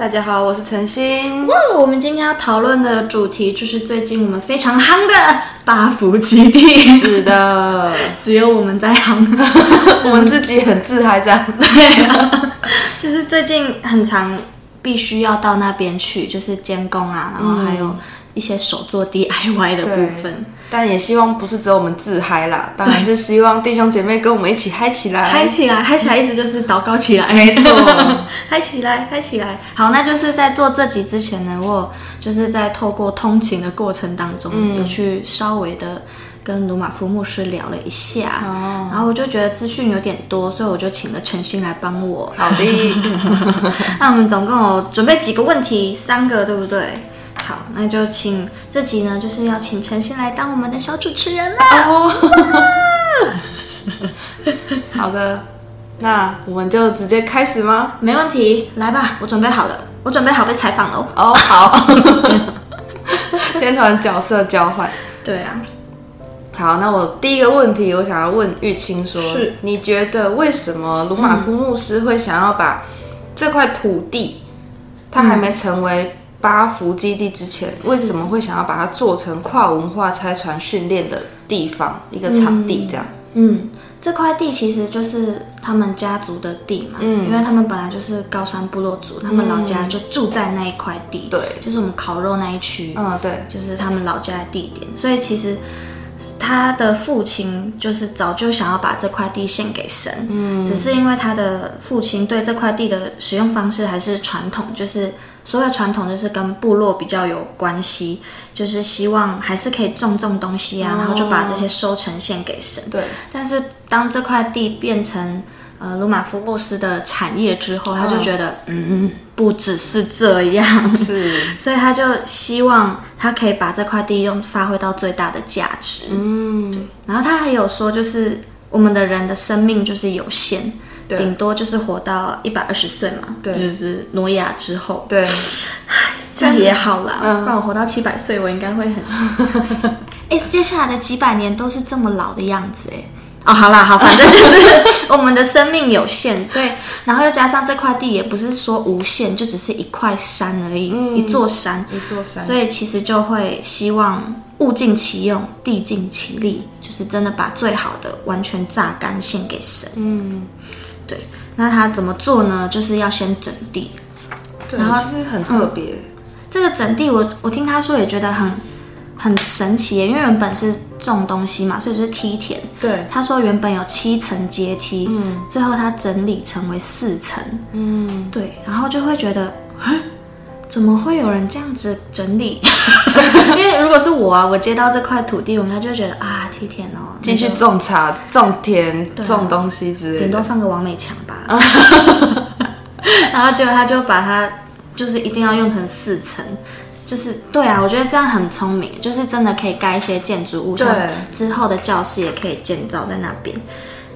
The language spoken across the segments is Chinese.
大家好，我是陈心。哇，我们今天要讨论的主题就是最近我们非常夯的八福基地。是的，只有我们在夯，我们自己很自嗨这样。对啊，就是最近很常必须要到那边去，就是监工啊，然后还有一些手做 DIY 的部分。但也希望不是只有我们自嗨啦，当然是希望弟兄姐妹跟我们一起嗨起来，嗨起来，嗨起来，意思就是祷告起来，没错，嗨起来，嗨起来。好，那就是在做这集之前呢，我就是在透过通勤的过程当中，嗯、有去稍微的跟鲁马夫牧师聊了一下，哦、然后我就觉得资讯有点多，所以我就请了陈心来帮我。好的，那我们总共有准备几个问题，三个，对不对？好，那就请这集呢，就是要请陈心来当我们的小主持人了。哦，好的，那我们就直接开始吗？没问题，来吧，我准备好了，我准备好被采访了。哦，好，今天团角色交换。对啊，好，那我第一个问题，我想要问玉清说，是你觉得为什么鲁马夫牧师会想要把这块土地，他还没成为八福基地之前，为什么会想要把它做成跨文化拆船训练的地方，一个场地这样？嗯，这块地其实就是他们家族的地嘛，嗯，因为他们本来就是高山部落族，他们老家就住在那一块地，对，就是我们烤肉那一区，嗯，对，就是他们老家的地点，所以其实他的父亲就是早就想要把这块地献给神，嗯，只是因为他的父亲对这块地的使用方式还是传统，就是。所谓传统就是跟部落比较有关系，就是希望还是可以种种东西啊，然后就把这些收成献给神。对。但是当这块地变成呃鲁马夫布斯的产业之后，他就觉得嗯，不只是这样，是，所以他就希望他可以把这块地用发挥到最大的价值。嗯，对。然后他还有说，就是我们的人的生命就是有限。顶多就是活到一百二十岁嘛，对，就是挪亚之后，对，唉，这样也好啦，嗯，不然我活到七百岁，我应该会很，哎，接下来的几百年都是这么老的样子，哎，哦，好啦，好，反正就是 我们的生命有限，所以，然后又加上这块地也不是说无限，就只是一块山而已，嗯，一座山，一座山，所以其实就会希望物尽其用，地尽其力，就是真的把最好的完全榨干献给神，嗯。对，那他怎么做呢？就是要先整地，对，然后其实很特别。嗯，这个整地我，我我听他说也觉得很很神奇，因为原本是种东西嘛，所以就是梯田。对，他说原本有七层阶梯，嗯，最后他整理成为四层，嗯，对，然后就会觉得，怎么会有人这样子整理？因为如果是我啊，我接到这块土地，我们他就觉得啊，梯田哦，进去种茶、种田、对种东西之类的，顶多放个王美墙吧。然后结果他就把它，就是一定要用成四层，就是对啊，我觉得这样很聪明，就是真的可以盖一些建筑物，对像之后的教室也可以建造在那边。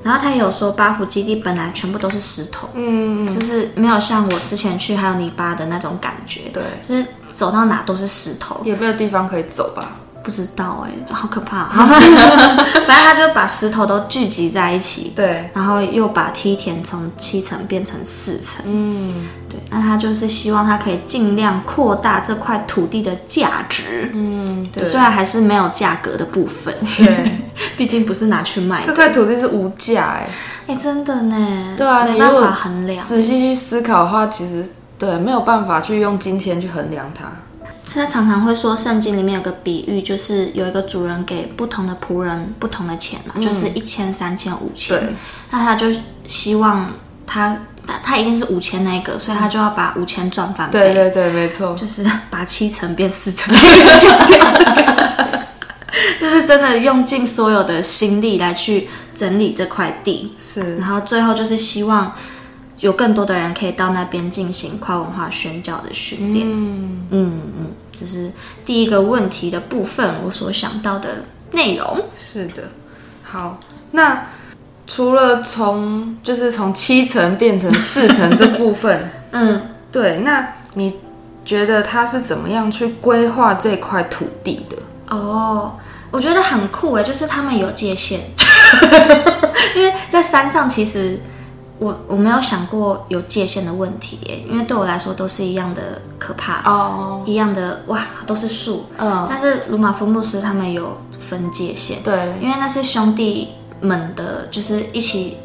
然后他也有说，八福基地本来全部都是石头，嗯，就是没有像我之前去还有泥巴的那种感觉，对，就是走到哪都是石头，也没有地方可以走吧。不知道哎、欸，好可怕！反正他就把石头都聚集在一起，对，然后又把梯田从七层变成四层，嗯，对，那他就是希望他可以尽量扩大这块土地的价值，嗯，对，对。虽然还是没有价格的部分，对，毕竟不是拿去卖，这块土地是无价哎、欸，哎、欸，真的呢，对啊，没办法衡量。仔细去思考的话，其实对，没有办法去用金钱去衡量它。现在常常会说，圣经里面有个比喻，就是有一个主人给不同的仆人不同的钱嘛，嗯、就是一千、三千、五千。对。那他就希望他他他一定是五千那个，所以他就要把五千赚翻倍。对对对，没错。就是把七成变四成，就是真的用尽所有的心力来去整理这块地。是。然后最后就是希望。有更多的人可以到那边进行跨文化宣教的训练。嗯嗯嗯，这是第一个问题的部分，我所想到的内容。是的，好，那除了从就是从七层变成四层这部分，嗯，对，那你觉得他是怎么样去规划这块土地的？哦，我觉得很酷哎，就是他们有界限，因为在山上其实。我我没有想过有界限的问题耶，因为对我来说都是一样的可怕哦，oh. 一样的哇，都是树。嗯，oh. 但是鲁马夫牧师他们有分界限，对，因为那是兄弟们的，就是一起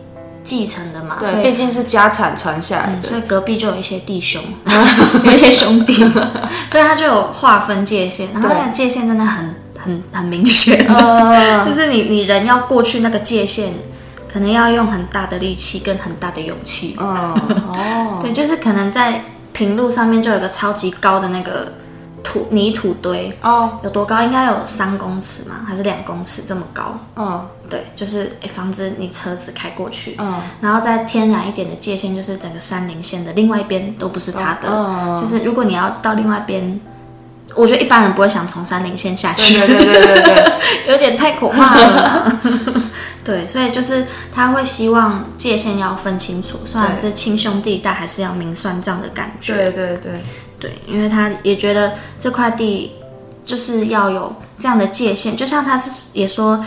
继承的嘛，对，毕竟是家产传下来的，嗯，所以隔壁就有一些弟兄，有一些兄弟，所以他就有划分界限，然后那个界限真的很很很明显，oh. 就是你你人要过去那个界限。可能要用很大的力气跟很大的勇气。哦哦，对，就是可能在平路上面就有一个超级高的那个土泥土堆。哦，有多高？应该有三公尺嘛？还是两公尺这么高？嗯，对，就是诶，防止你车子开过去。嗯，然后再天然一点的界限，就是整个山林线的另外一边都不是他的。嗯，就是如果你要到另外一边。我觉得一般人不会想从山林线下去，对对对对对，有点太可怕了。对，所以就是他会希望界限要分清楚，虽然是亲兄弟，但还是要明算账的感觉。对对对对，因为他也觉得这块地就是要有这样的界限，就像他是也说，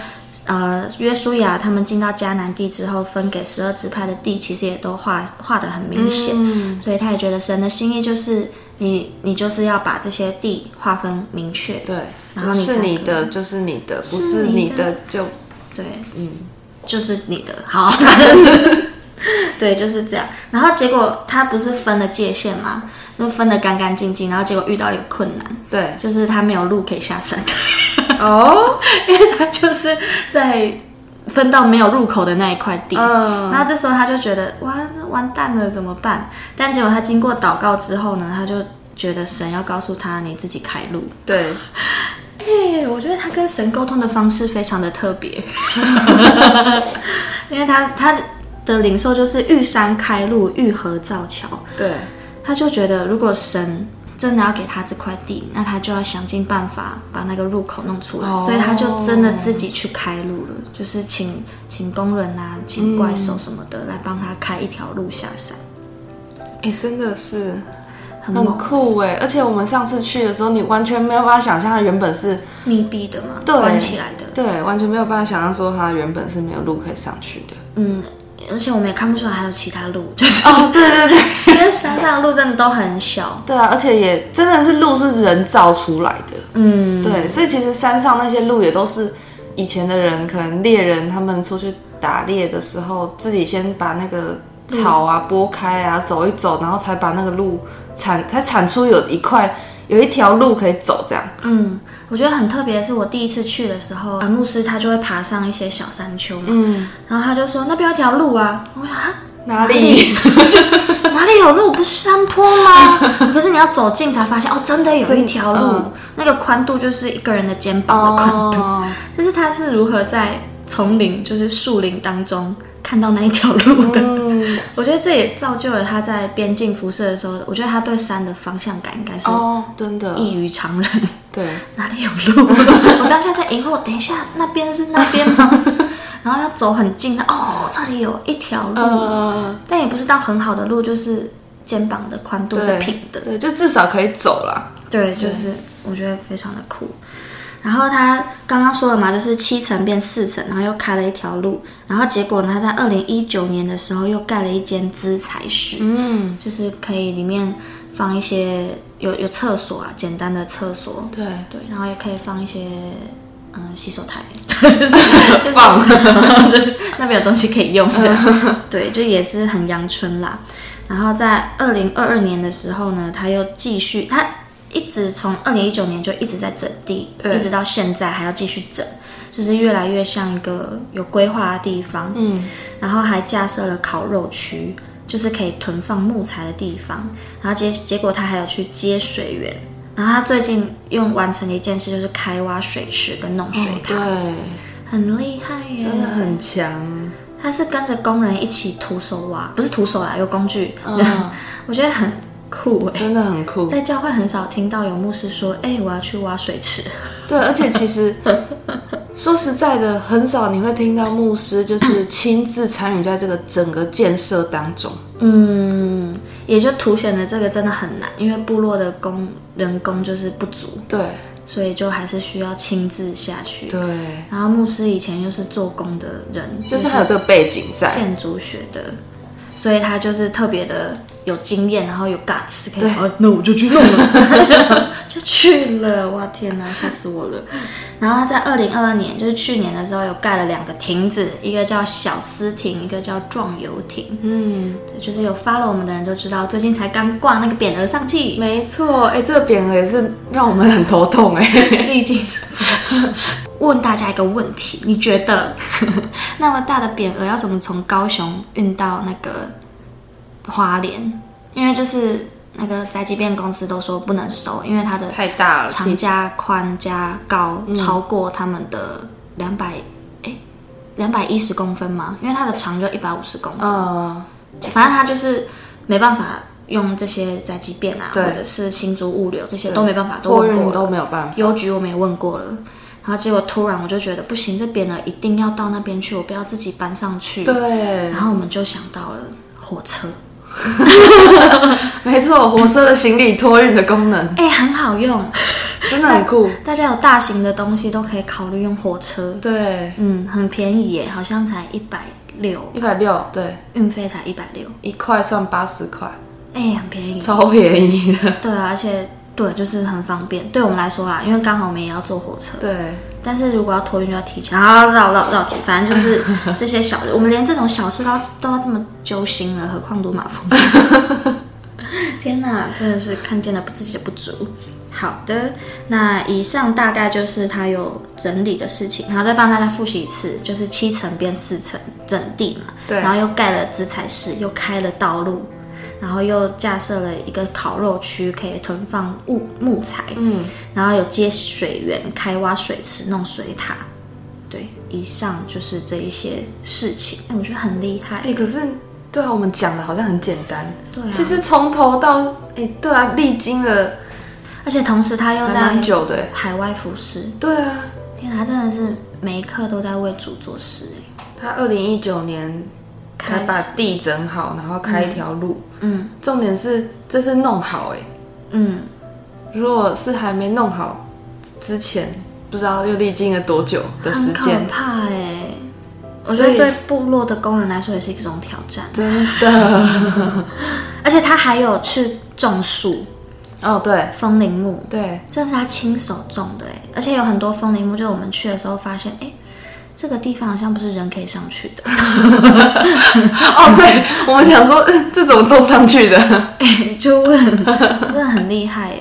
呃，约书亚他们进到迦南地之后，分给十二支派的地，其实也都画画得很明显，嗯、所以他也觉得神的心意就是。你你就是要把这些地划分明确，对，然后你是你的就是你的，不是你的就对，嗯，就是你的，好，对，就是这样。然后结果他不是分了界限吗？就分得干干净净，然后结果遇到了一个困难，对，就是他没有路可以下山，哦，因为他就是在分到没有入口的那一块地，嗯，然后这时候他就觉得哇，完蛋了，怎么办？但结果他经过祷告之后呢，他就觉得神要告诉他，你自己开路。对，哎，我觉得他跟神沟通的方式非常的特别，因为他他的领受就是遇山开路，遇河造桥。对，他就觉得如果神。真的要给他这块地，那他就要想尽办法把那个入口弄出来，哦、所以他就真的自己去开路了，就是请请工人啊，请怪兽什么的、嗯、来帮他开一条路下山。哎、欸，真的是很酷哎！而且我们上次去的时候，你完全没有办法想象它原本是密闭的嘛，对关起来的，对，完全没有办法想象说它原本是没有路可以上去的。嗯。而且我们也看不出来还有其他路，就是哦，对对对，因为山上的路真的都很小。对啊，而且也真的是路是人造出来的。嗯，对，所以其实山上那些路也都是以前的人，可能猎人他们出去打猎的时候，自己先把那个草啊拨开啊，走一走，然后才把那个路铲，才铲出有一块有一条路可以走这样。嗯。我觉得很特别的是，我第一次去的时候，啊，牧师他就会爬上一些小山丘嘛，嗯，然后他就说那边有条路啊，我说啊哪里？哪里有路？不是山坡吗？可是你要走近才发现，哦，真的有一条路，嗯、那个宽度就是一个人的肩膀的宽度，哦、就是他是如何在丛林，就是树林当中。看到那一条路的，嗯、我觉得这也造就了他在边境辐射的时候，我觉得他对山的方向感应该是哦，真的异于常人。对，哪里有路？我当下在疑惑，等一下那边是那边吗？然后要走很近的，哦，这里有一条路，嗯、但也不是到很好的路，就是肩膀的宽度是平的，对，就至少可以走了。对，就是我觉得非常的酷。然后他刚刚说了嘛，就是七层变四层，然后又开了一条路，然后结果呢，他在二零一九年的时候又盖了一间资材室，嗯，就是可以里面放一些有有厕所啊，简单的厕所，对。对，然后也可以放一些嗯洗手台，就是放，就是那边有东西可以用，这样，对，就也是很阳春啦。然后在二零二二年的时候呢，他又继续，他一直从二零一九年就一直在整地，一直到现在还要继续整，就是越来越像一个有规划的地方。嗯，然后还架设了烤肉区，就是可以囤放木材的地方。然后结结果他还有去接水源，然后他最近用完成了一件事，就是开挖水池跟弄水塔。哦，对，很厉害耶，真的很强。他是跟着工人一起徒手挖，不是徒手啦，有工具。嗯，我觉得很酷哎，真的很酷。在教会很少听到有牧师说：“哎、欸，我要去挖水池。”对，而且其实 说实在的，很少你会听到牧师就是亲自参与在这个整个建设当中。嗯，也就凸显了这个真的很难，因为部落的工人工就是不足。对。所以就还是需要亲自下去。对，然后牧师以前又是做工的人，就是还有这个背景在建筑学的，所以他就是特别的有经验，然后有 guts，可以。对，那我就去弄了，就去了。哇天哪，吓死我了！然后他在二零二二年，就是去年的时候，有盖了两个亭子，一个叫小思亭，一个叫壮游亭。嗯，就是有 follow 我们的人都知道，最近才刚挂那个匾额上去。没错，哎，这个匾额也是让我们很头痛哎。历经问大家一个问题：你觉得 那么大的匾额要怎么从高雄运到那个花莲？因为就是。那个宅急便公司都说不能收，因为它的太大了，长加宽加高超过他们的两百哎两百一十公分嘛，因为它的长就一百五十公分。呃，反正它就是没办法用这些宅急便啊，或者是新竹物流这些都没办法，都问过了都没有办法。邮局我们也问过了，然后结果突然我就觉得不行，这边呢一定要到那边去，我不要自己搬上去。对，然后我们就想到了火车。没错，火车的行李托运的功能，哎、欸，很好用，真的很酷。大家有大型的东西都可以考虑用火车。对，嗯，很便宜耶，好像才一百六，一百六，对，运费才一百六，一块算八十块，哎、欸，很便宜，超便宜的。对啊，而且对，就是很方便。对我们来说啦，因为刚好我们也要坐火车。对。但是如果要托运就要提前，啊绕绕绕，反正就是 这些小的，我们连这种小事都都要这么揪心了，何况鲁玛夫牧师？天哪，真的是看见了自己的不足。好的，那以上大概就是他有整理的事情，然后再帮大家复习一次，就是七层变四层整地嘛，对，然后又盖了资材室，又开了道路。然后又架设了一个烤肉区，可以囤放木木材。嗯，然后有接水源、开挖水池、弄水塔。对，以上就是这一些事情。哎，我觉得很厉害。哎，可是对啊，我们讲的好像很简单。对啊，其实从头到哎，对啊，历经了，而且同时他又在蛮久的海外服侍。对啊，天哪，他真的是每一刻都在为主做事。哎，他二零一九年。才把地整好，然后开一条路。嗯，重点是这是弄好哎。嗯，如果是还没弄好之前，不知道又历经了多久的时间。很可怕哎！我觉得对部落的工人来说也是一种挑战。真的。而且他还有去种树。哦，对，风铃木。对，这是他亲手种的哎，而且有很多风铃木，就是我们去的时候发现，哎。这个地方好像不是人可以上去的。哦，对，我们想说，这怎么种上去的？哎，就问，真的很厉害，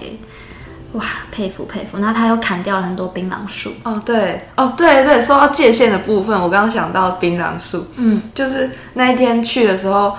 哇，佩服佩服。然后他又砍掉了很多槟榔树。哦，对，哦，对对，说到界限的部分，我刚刚想到槟榔树，嗯，就是那一天去的时候，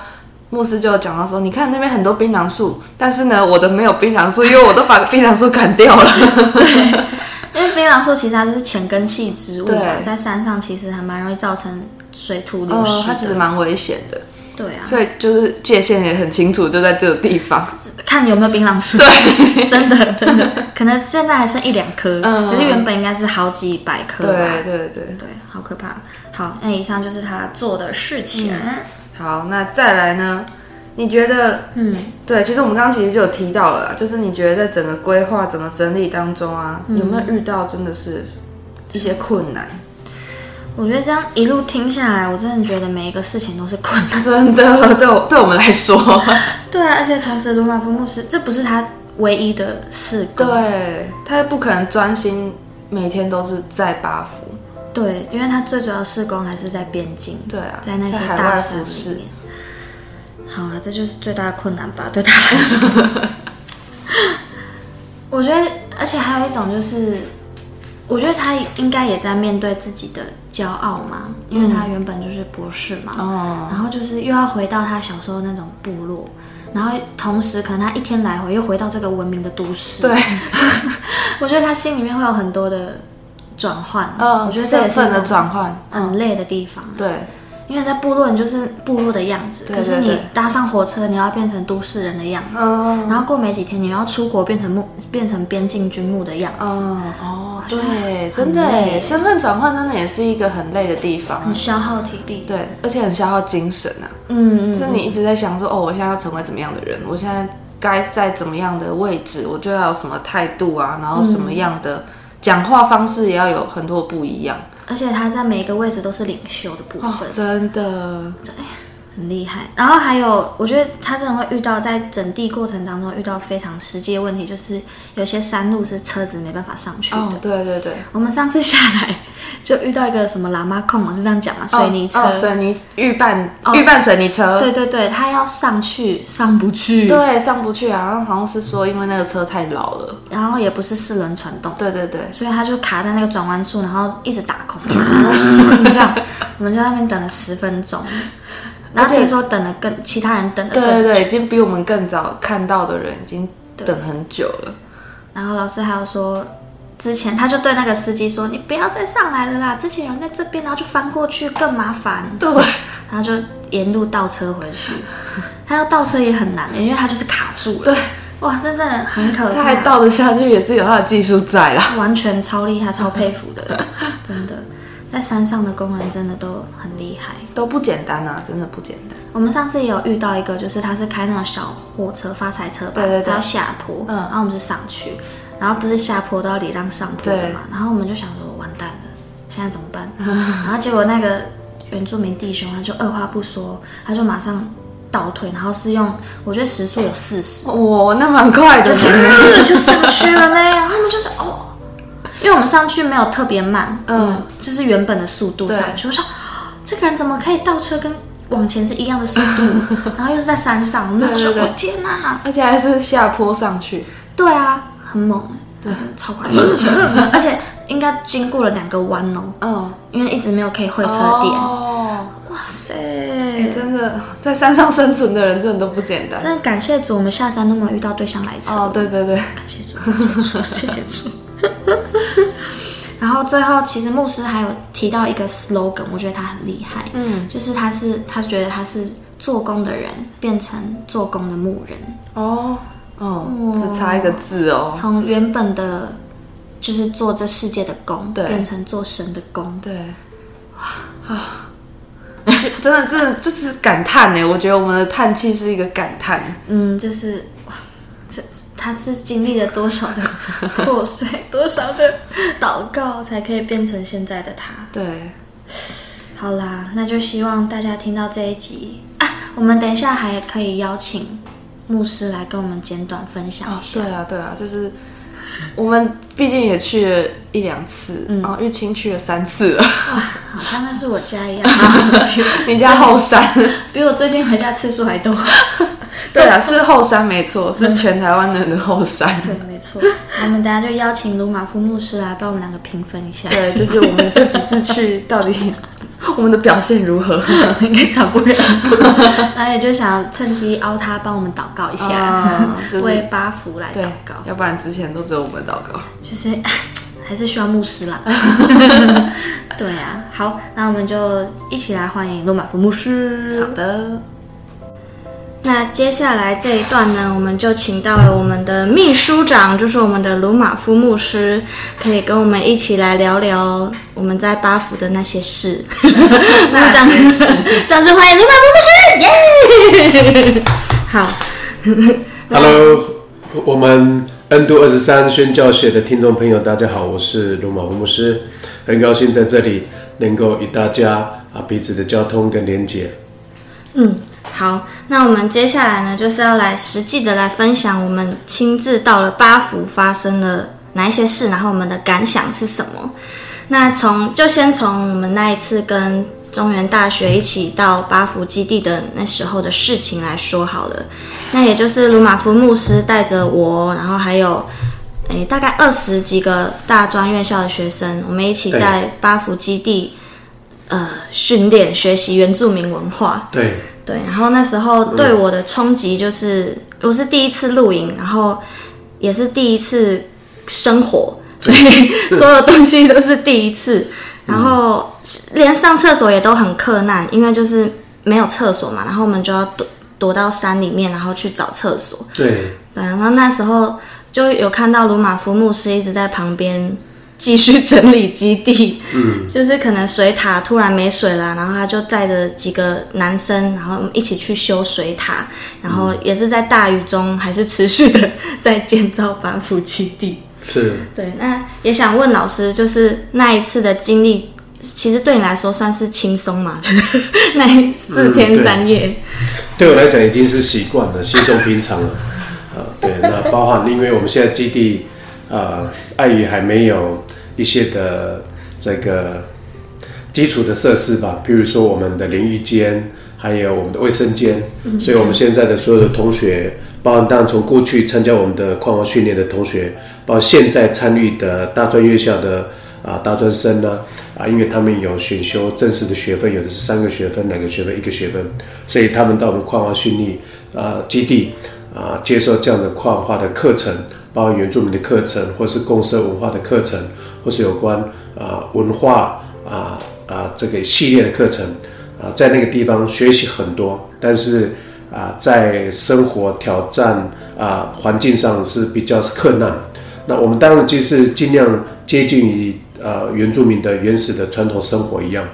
牧师就有讲到说，你看那边很多槟榔树，但是呢，我的没有槟榔树，因为我都把槟榔树砍掉了。对。因为槟榔树其实它就是浅根系植物嘛，在山上其实还蛮容易造成水土流失，它其实蛮危险的。对啊，所以就是界限也很清楚，就在这个地方，看有没有槟榔树。对，真的真的，可能现在还剩一两棵，可是原本应该是好几百棵。对对对对，好可怕。好，那以上就是他做的事情。好，那再来呢？你觉得，嗯，对，其实我们刚刚其实就有提到了啦，就是你觉得在整个规划、整个整理当中啊，嗯、有没有遇到真的是一些困难？我觉得这样一路听下来，我真的觉得每一个事情都是困难，真的，对我对我们来说，对啊，而且同时鲁马夫牧师这不是他唯一的事工，对，他也不可能专心每天都是在八福，对，因为他最主要的事工还是在边境，对啊，在那些大山里面。好啊，这就是最大的困难吧，对他来说。我觉得，而且还有一种就是，我觉得他应该也在面对自己的骄傲嘛，因为他原本就是博士嘛，哦，然后就是又要回到他小时候那种部落，然后同时可能他一天来回又回到这个文明的都市，对，我觉得他心里面会有很多的转换，嗯，我觉得这也是一转换。很累的地方，对。因为在部落，你就是部落的样子。对对对，可是你搭上火车，你要变成都市人的样子。嗯、然后过没几天，你要出国，变成牧，变成边境军牧的样子。嗯、哦，对，真的，身份转换真的也是一个很累的地方，很消耗体力。对，而且很消耗精神啊。嗯嗯。就是你一直在想说，哦，我现在要成为怎么样的人？我现在该在怎么样的位置？我就要有什么态度啊？然后什么样的讲话方式也要有很多不一样。而且他在每一个位置都是领袖的部分，哦、真的，很厉害。然后还有，我觉得他真的会遇到在整地过程当中遇到非常实际的问题，就是有些山路是车子没办法上去的。哦、对对对，我们上次下来就遇到一个什么喇嘛控，我是这样讲嘛，水泥车，水泥预拌预拌水泥车。对对对，他要上去上不去，对，上不去啊。然后好像是说因为那个车太老了，然后也不是四轮传动，对对对，所以他就卡在那个转弯处，然后一直打空，这样，我们就在那边等了十分钟。然后这时候等了更其他人等了对对对，已经比我们更早看到的人已经等很久了。然后老师还要说，之前他就对那个司机说：“你不要再上来了啦，之前有人在这边，然后就翻过去更麻烦。”对，然后就沿路倒车回去。他要倒车也很难，因为他就是卡住了。对，哇，真的很可怕。他还倒得下去，也是有他的技术在啦，完全超厉害、超佩服的，真的。在山上的工人真的都很厉害，都不简单啊，真的不简单。我们上次也有遇到一个，就是他是开那种小货车、发财车吧，对对对，他要下坡，嗯，然后我们是上去，然后不是下坡都要礼让上坡的嘛，然后我们就想说完蛋了，现在怎么办？然后结果那个原住民弟兄他就二话不说，他就马上倒退，然后是用我觉得时速有四十，哇，那蛮快的，就是就上去了呢。他们就是哦。因为我们上去没有特别慢，嗯，就是原本的速度上去。对我说，这个人怎么可以倒车跟往前是一样的速度？然后又是在山上，那时候我天哪！而且还是下坡上去。对啊，很猛，对，超快速，而且应该经过了两个弯哦，嗯，因为一直没有可以会车点。哦，哇塞，真的在山上生存的人真的都不简单。真的感谢主，我们下山都没有遇到对象来车。哦，对对对，感谢主，谢谢主，谢谢主。然后最后，其实牧师还有提到一个 slogan，我觉得他很厉害，嗯，就是他是他觉得他是做工的人变成做工的牧人。哦。哦，只差一个字哦，从原本的就是做这世界的工，对，变成做神的工，对，哇啊，真的真的就是感叹呢，我觉得我们的叹气是一个感叹，嗯，就是。他是经历了多少的 破碎，多少的祷告，才可以变成现在的他。对，好啦，那就希望大家听到这一集啊，我们等一下还可以邀请牧师来跟我们简短分享一下。哦、对啊，对啊，就是我们毕竟也去了一两次，嗯、然后玉清去了三次了，哇，好像那是我家一样。你家后山 比我最近回家次数还多。对啊，是后山没错，是全台湾人的后山。对，没错。我们等下就邀请鲁马夫牧师来帮我们两个评分一下。对，就是我们这几次去到底 我们的表现如何，应该差不多。然后也就想趁机邀他帮我们祷告一下，为八福来祷告。要不然之前都只有我们祷告。其实还是需要牧师啦。对啊，好，那我们就一起来欢迎鲁马夫牧师。好的。那接下来这一段呢，我们就请到了我们的秘书长，就是我们的鲁马夫牧师，可以跟我们一起来聊聊我们在巴福的那些事。那掌声，掌声欢迎鲁马夫牧师！耶！好，Hello，我们恩都二十三宣教学的听众朋友，大家好，我是鲁马夫牧师，很高兴在这里能够与大家啊彼此的交通跟连结。嗯。好，那我们接下来呢，就是要来实际的来分享我们亲自到了八福发生了哪一些事，然后我们的感想是什么。那从就先从我们那一次跟中原大学一起到八福基地的那时候的事情来说好了。那也就是鲁马夫牧师带着我，然后还有诶大概二十几个大专院校的学生，我们一起在八福基地呃训练学习原住民文化。对对，然后那时候对我的冲击就是，我是第一次露营，然后也是第一次生活，所以 所有东西都是第一次。然后连上厕所也都很克难，因为就是没有厕所嘛，然后我们就要躲躲到山里面，然后去找厕所。对对，然后那时候就有看到鲁马夫牧师一直在旁边继续整理基地，嗯，就是可能水塔突然没水了，然后他就带着几个男生，然后一起去修水塔，然后也是在大雨中还是持续的在建造八福基地。是，对，那也想问老师，就是那一次的经历，其实对你来说算是轻松吗？那四天三夜，嗯对，对我来讲已经是习惯了，稀松平常了。呃，对，那包含因为我们现在基地呃，碍于还没有一些的这个基础的设施吧，比如说我们的淋浴间，还有我们的卫生间，嗯，所以我们现在的所有的同学。包含当然从过去参加我们的矿化训练的同学，包括现在参与的大专院校的啊大专生呢啊，因为他们有选修正式的学分，有的是三个学分，两个学分，一个学分，所以他们到我们矿化训练啊基地啊接受这样的矿化的课程，包括原住民的课程，或是共生文化的课程，或是有关啊文化啊啊这个系列的课程啊，在那个地方学习很多，但是。啊，在生活挑战啊环境上是比较是困难，那我们当然就是尽量接近于呃原住民的原始的传统生活一样。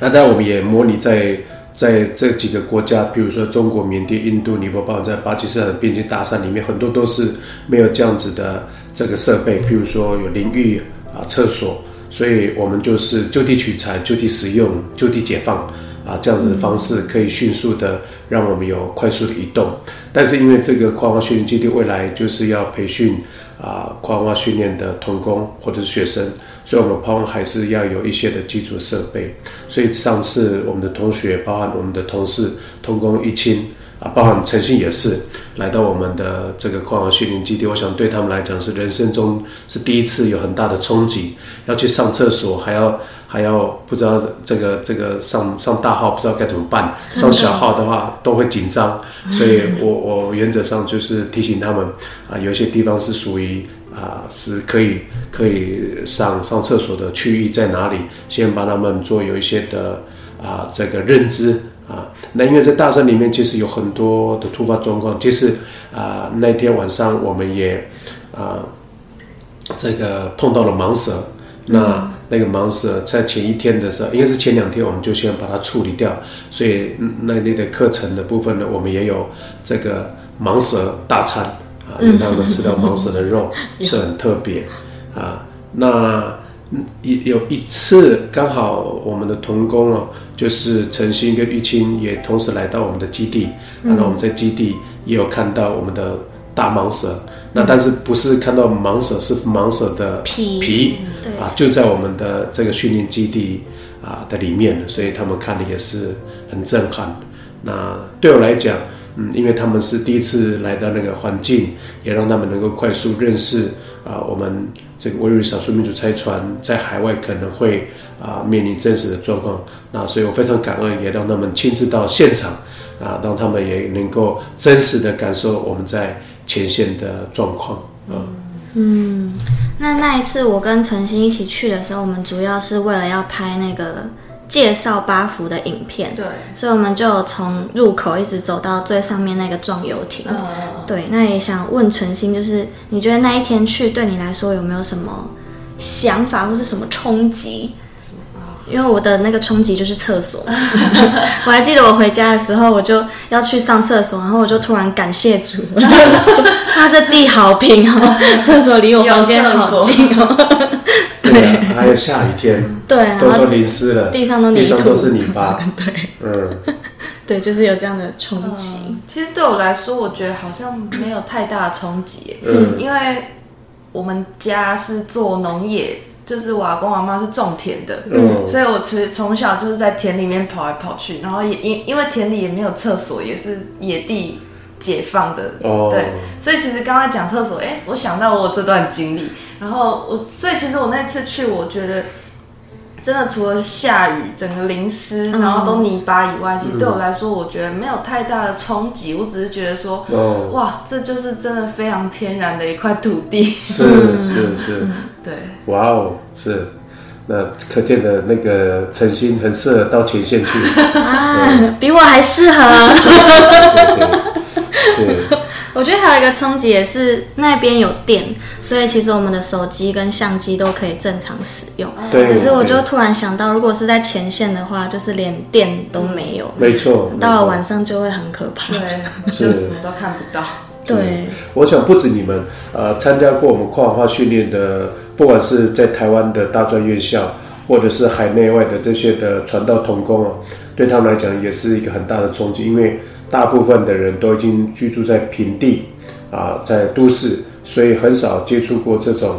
那当然我们也模拟在在这几个国家，比如说中国、缅甸、印度、尼泊尔，在巴基斯坦的边境大山里面，很多都是没有这样子的这个设备，譬如说有淋浴啊、厕所，所以我们就是就地取材、就地使用、就地解放。啊，这样子的方式可以迅速的让我们有快速的移动，但是因为这个矿化训练基地未来就是要培训啊矿化训练的童工或者是学生，所以我们包含还是要有一些的基础设备。所以上次我们的同学，包含我们的同事童工一清啊，包含陈信也是来到我们的这个矿化训练基地，我想对他们来讲是人生中是第一次有很大的冲击，要去上厕所还要。还要不知道这个这个上上大号不知道该怎么办，上小号的话都会紧张，所以我我原则上就是提醒他们啊，有一些地方是属于啊是可以可以上上厕所的区域在哪里，先帮他们做有一些的啊这个认知啊。那因为在大山里面其实有很多的突发状况，其实啊那天晚上我们也啊这个碰到了蟒蛇，那。那个蟒蛇在前一天的时候，应该是前两天，我们就先把它处理掉。所以那那的课程的部分呢，我们也有这个蟒蛇大餐啊，让他们吃到蟒蛇的肉是很特别啊。那有有一次刚好我们的童工哦，就是陈鑫跟玉清也同时来到我们的基地，然后我们在基地也有看到我们的大蟒蛇。那但是不是看到蟒蛇，是蟒蛇的皮，皮啊，就在我们的这个训练基地啊的里面，所以他们看的也是很震撼。那对我来讲，嗯，因为他们是第一次来到那个环境，也让他们能够快速认识啊，我们这个维吾尔少数民族拆船在海外可能会啊面临真实的状况。那所以我非常感恩，也让他们亲自到现场啊，让他们也能够真实的感受我们在。前线的状况，嗯嗯，那那一次我跟陈星一起去的时候，我们主要是为了要拍那个介绍八福的影片，对，所以我们就从入口一直走到最上面那个壮游亭，嗯，对，那也想问陈星，就是你觉得那一天去对你来说有没有什么想法或是什么冲击？因为我的那个冲击就是厕所，我还记得我回家的时候，我就要去上厕所，然后我就突然感谢主，我就说 他这地好平哦，厕所离我房间好近哦。对、啊，还有下雨天，对，都都淋湿了，地上都泥土，地上都是泥巴。对，嗯，对，就是有这样的冲击、嗯。其实对我来说，我觉得好像没有太大的冲击，嗯，因为我们家是做农业。就是我阿公阿妈是种田的，嗯，所以我其实从小就是在田里面跑来跑去，然后也因因为田里也没有厕所，也是野地解放的，哦，对，所以其实刚才讲厕所，哎、欸，我想到我这段经历，然后我所以其实我那次去，我觉得。真的，除了下雨，整个淋湿，然后都泥巴以外，嗯、其实对我来说，我觉得没有太大的冲击。我只是觉得说，哦、哇，这就是真的非常天然的一块土地。是是是，嗯、对。哇哦，是，那可见的那个陈心很适合到前线去啊，比我还适合。对对对是。我觉得还有一个冲击也是那边有电，所以其实我们的手机跟相机都可以正常使用。对。可是我就突然想到，如果是在前线的话，就是连电都没有。没错。到了晚上就会很可怕。对。就什么都看不到。对。我想不止你们，呃，参加过我们跨文化训练的，不管是在台湾的大专院校，或者是海内外的这些的传道同工啊，对他们来讲也是一个很大的冲击，因为。大部分的人都已经居住在平地，啊，在都市，所以很少接触过这种，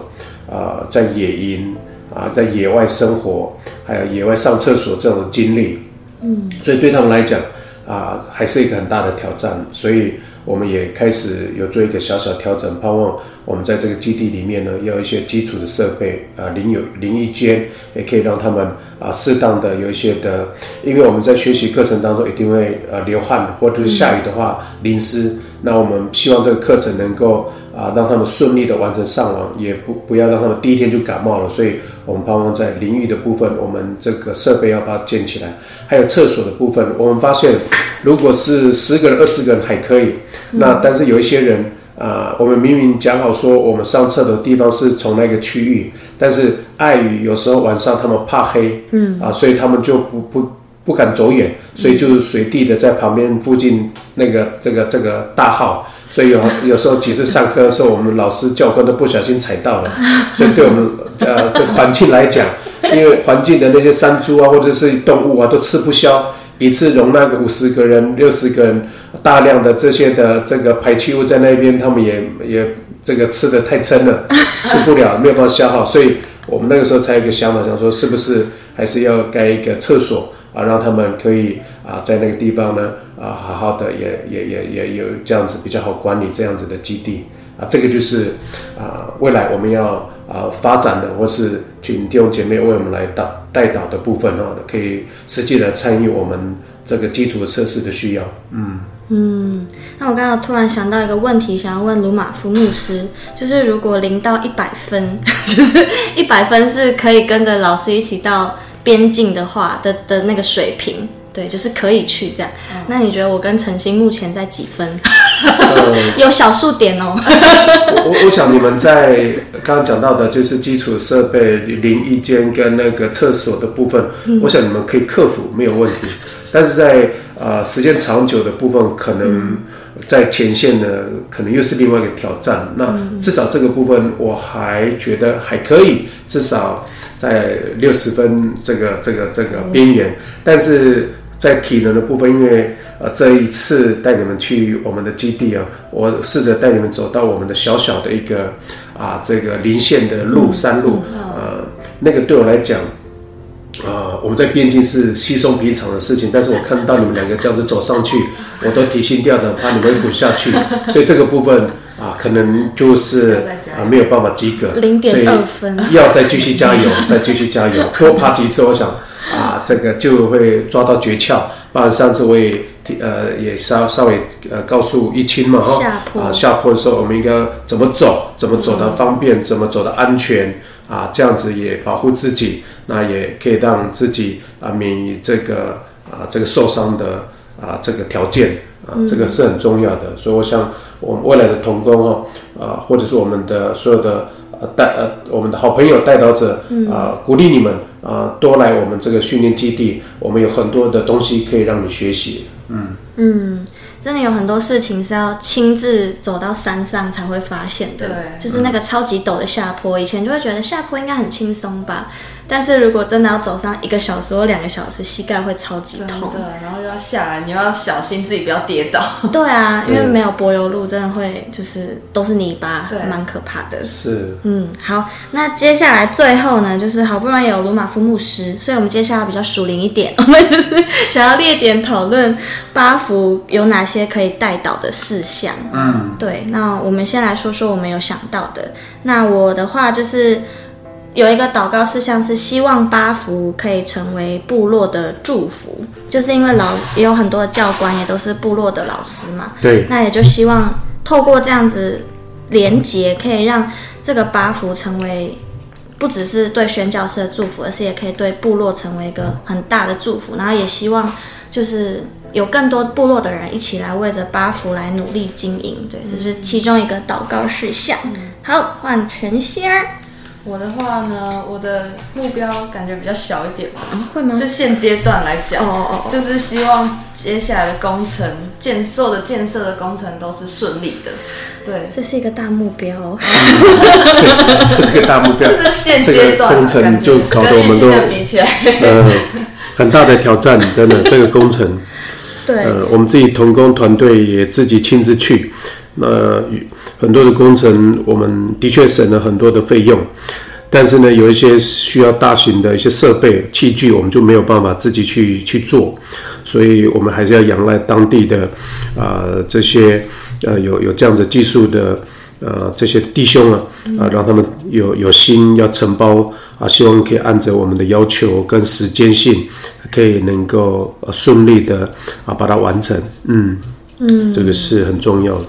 啊，在野营啊，在野外生活，还有野外上厕所这种经历，嗯，所以对他们来讲，啊，还是一个很大的挑战，所以。我们也开始有做一个小小调整，盼望我们在这个基地里面呢，要一些基础的设备啊，淋有淋浴间，也可以让他们啊适当的有一些的，因为我们在学习课程当中一定会呃流汗，或者是下雨的话淋湿，那我们希望这个课程能够。啊，让他们顺利的完成上网，也不不要让他们第一天就感冒了。所以，我们盼望在淋浴的部分，我们这个设备要把它建起来。还有厕所的部分，我们发现，如果是十个人、二十个人还可以，那但是有一些人啊，我们明明讲好说，我们上厕的地方是从那个区域，但是碍于有时候晚上他们怕黑，嗯，啊，所以他们就不不不敢走远，所以就随地的在旁边附近那个这个这个大号。所以有有时候几次上课的时候，我们老师教官都不小心踩到了。所以对我们呃这环境来讲，因为环境的那些山猪啊或者是动物啊都吃不消，一次容纳个五十个人、六十个人，大量的这些的这个排气物在那边，他们也也这个吃的太撑了，吃不了，没有办法消耗。所以我们那个时候才有一个想法，想说是不是还是要盖一个厕所。啊，让他们可以啊，在那个地方呢，啊，好好的也也也也有这样子比较好管理这样子的基地啊，这个就是啊，未来我们要啊发展的，或是请弟兄姐妹为我们来导带导的部分哈，可以实际的参与我们这个基础设施的需要。嗯嗯，那我刚刚突然想到一个问题，想要问鲁马夫牧师，就是如果零到一百分，就是一百分是可以跟着老师一起到。边境的话的的那个水平，对，就是可以去这样。嗯、那你觉得我跟陈星目前在几分？嗯、有小数点哦。我我想你们在刚刚讲到的，就是基础设备、淋浴间跟那个厕所的部分，嗯、我想你们可以克服，没有问题。但是在呃时间长久的部分，可能在前线呢，可能又是另外一个挑战。那至少这个部分，我还觉得还可以，至少。在六十分这个这个这个边缘，但是在体能的部分，因为呃这一次带你们去我们的基地啊，我试着带你们走到我们的小小的一个啊这个林线的路山路，呃那个对我来讲，呃我们在边境是稀松平常的事情，但是我看到你们两个这样子走上去，我都提心吊胆，怕你们滚下去，所以这个部分。啊，可能就是啊没有办法及格，零点二分，要 再继续加油，再继续加油，多爬几次，我想啊，这个就会抓到诀窍。不然上次我也呃也稍稍微呃告诉一清嘛哈，下坡啊下坡的时候我们应该怎么走，怎么走的方便，怎么走的安全啊，这样子也保护自己，那也可以让自己啊免于这个啊这个受伤的啊这个条件啊，这个是很重要的，所以我想。我们未来的童工哦，啊，或者是我们的所有的呃带呃我们的好朋友带导者啊，鼓励你们啊，多来我们这个训练基地，我们有很多的东西可以让你学习。嗯嗯，真的有很多事情是要亲自走到山上才会发现的。对，就是那个超级陡的下坡，以前就会觉得下坡应该很轻松吧。但是如果真的要走上一个小时或两个小时，膝盖会超级痛。对，然后又要下来，你又要小心自己不要跌倒。对啊，因为没有柏油路，真的会就是都是泥巴，对，蛮可怕的。是，嗯，好，那接下来最后呢，就是好不容易有鲁马夫牧师，所以我们接下来比较熟灵一点，我们就是想要列点讨论八福有哪些可以带导的事项。嗯，对，那我们先来说说我们有想到的。那我的话就是。有一个祷告事项是希望八福可以成为部落的祝福，就是因为老也有很多的教官也都是部落的老师嘛。对。那也就希望透过这样子连结，可以让这个八福成为不只是对宣教师的祝福，而是也可以对部落成为一个很大的祝福。然后也希望就是有更多部落的人一起来为着八福来努力经营。对，这是其中一个祷告事项。好，换晨仙儿。我的话呢，我的目标感觉比较小一点吧。嗯，会吗？就现阶段来讲，哦哦，就是希望接下来的工程建设的建设的工程都是顺利的。对，这是一个大目标。这是个大目标。这是现阶段工程就搞得我们都比起来，呃，很大的挑战，真的这个工程。对，呃，我们自己同工团队也自己亲自去。那很多的工程，我们的确省了很多的费用，但是呢，有一些需要大型的一些设备器具，我们就没有办法自己去去做，所以我们还是要仰赖当地的啊、呃、这些呃有有这样子技术的呃这些弟兄啊啊、呃，让他们有有心要承包啊，希望可以按照我们的要求跟时间性，可以能够顺利的啊把它完成，嗯嗯，这个是很重要的。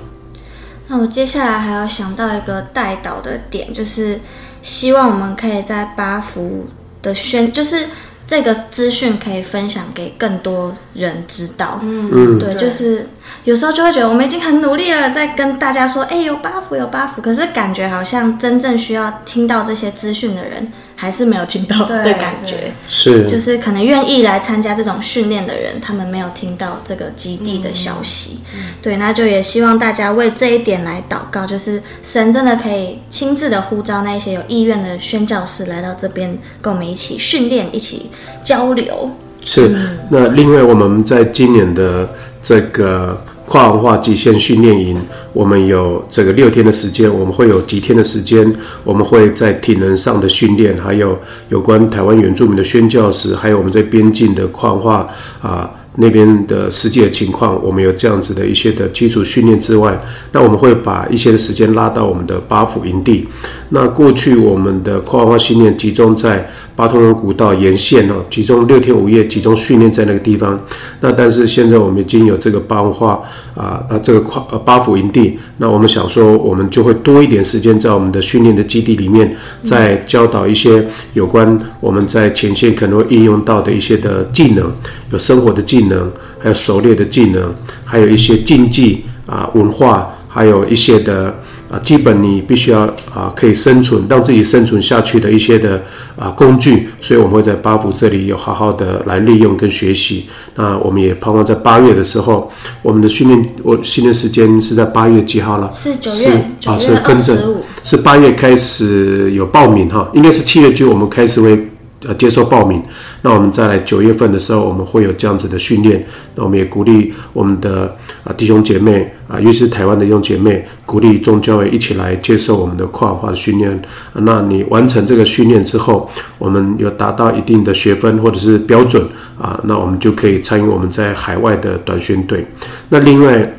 那我接下来还要想到一个带导的点，就是希望我们可以在八福的宣，就是这个资讯可以分享给更多人知道。嗯，对，就是有时候就会觉得我们已经很努力了，在跟大家说，哎，有八福，有八福，可是感觉好像真正需要听到这些资讯的人。还是没有听到的感觉，是。就是可能愿意来参加这种训练的人，他们没有听到这个基地的消息，对，那就也希望大家为这一点来祷告，就是神真的可以亲自的呼召那些有意愿的宣教士来到这边，跟我们一起训练，一起交流。是，嗯、那另外我们在今年的这个。跨文化极限训练营，我们有这个六天的时间，我们会有几天的时间，我们会在体能上的训练，还有有关台湾原住民的宣教士，还有我们在边境的跨文化啊。那边的实际的情况，我们有这样子的一些的基础训练之外，那我们会把一些的时间拉到我们的八府营地。那过去我们的跨文化训练集中在八通人古道沿线哦，集中六天五夜集中训练在那个地方。那但是现在我们已经有这个八文化啊啊这个跨呃八府营地，那我们想说，我们就会多一点时间在我们的训练的基地里面，再教导一些有关我们在前线可能会应用到的一些的技能，有生活的技能。能还有狩猎的技能，还有一些竞技啊文化，还有一些的啊基本你必须要啊可以生存，让自己生存下去的一些的啊工具，所以我们会在八福这里有好好的来利用跟学习。那我们也盼望在八月的时候，我们的训练我训练时间是在八月几号了？是九月，啊是跟着是八月开始有报名哈，应该是七月就我们开始会。呃，接受报名，那我们再来九月份的时候，我们会有这样子的训练。那我们也鼓励我们的啊弟兄姐妹啊，尤其是台湾的弟兄姐妹，鼓励中教会一起来接受我们的跨文化的训练。那你完成这个训练之后，我们有达到一定的学分或者是标准啊，那我们就可以参与我们在海外的短训队。那另外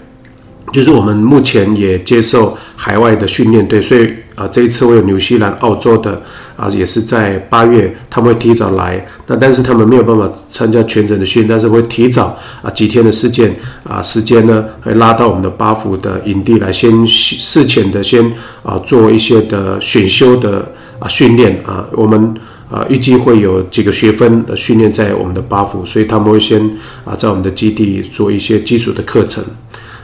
就是我们目前也接受海外的训练对，所以啊，这一次我有纽西兰、澳洲的。啊，也是在八月，他们会提早来。那但是他们没有办法参加全程的训，但是会提早啊几天的时间啊时间呢，会拉到我们的八福的营地来，先事前的先啊做一些的选修的啊训练啊。我们啊预计会有几个学分的训练在我们的八福，所以他们会先啊在我们的基地做一些基础的课程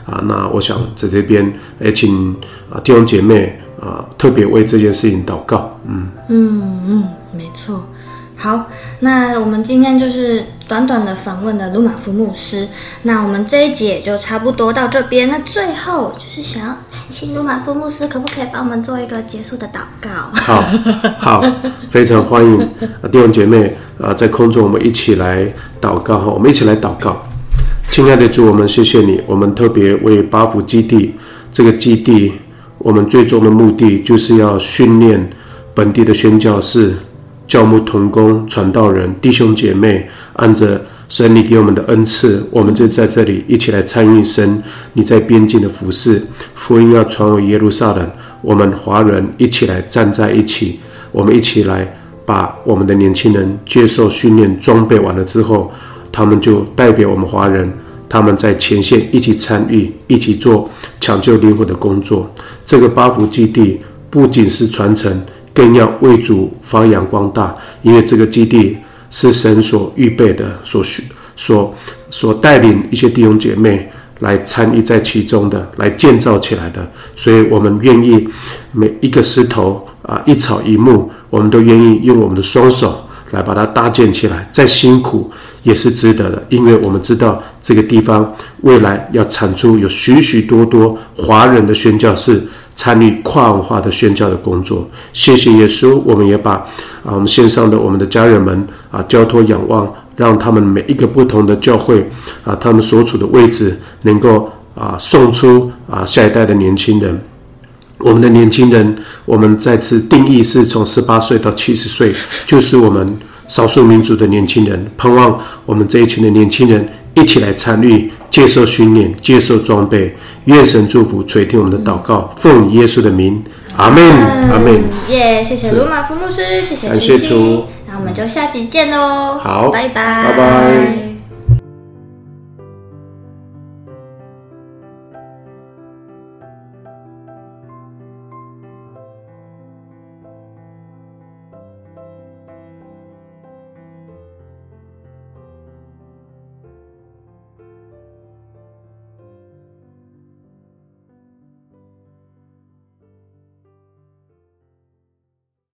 啊。那我想在这边也请啊弟兄姐妹。啊，特别为这件事情祷告，嗯嗯嗯，没错。好，那我们今天就是短短的访问了鲁马夫牧师。那我们这一集也就差不多到这边。那最后就是想要请鲁马夫牧师，可不可以帮我们做一个结束的祷告？好，好，非常欢迎弟兄姐妹啊，在空中我们一起来祷告哈，我们一起来祷告。亲爱的主，我们谢谢你，我们特别为巴福基地这个基地，我们最终的目的就是要训练本地的宣教士。教牧同工、传道人、弟兄姐妹，按着神你给我们的恩赐，我们就在这里一起来参与神你在边境的服事。福音要传为耶路撒冷，我们华人一起来站在一起，我们一起来把我们的年轻人接受训练、装备完了之后，他们就代表我们华人，他们在前线一起参与，一起做抢救灵魂的工作。这个八福基地不仅是传承。更要为主发扬光大，因为这个基地是神所预备的，所需、所所带领一些弟兄姐妹来参与在其中的，来建造起来的。所以，我们愿意每一个石头啊，一草一木，我们都愿意用我们的双手来把它搭建起来。再辛苦也是值得的，因为我们知道这个地方未来要产出有许许多多华人的宣教士。参与跨文化的宣教的工作，谢谢耶稣。我们也把啊，我们线上的我们的家人们啊，交托仰望，让他们每一个不同的教会啊，他们所处的位置能够啊，送出啊下一代的年轻人。我们的年轻人，我们再次定义是从十八岁到七十岁，就是我们少数民族的年轻人。盼望我们这一群的年轻人一起来参与。接受训练，接受装备，愿神祝福垂听我们的祷告，奉耶稣的名，阿门，阿门。耶，谢谢鲁马夫牧师，谢谢，感谢主，那我们就下集见喽，好，拜拜，拜拜。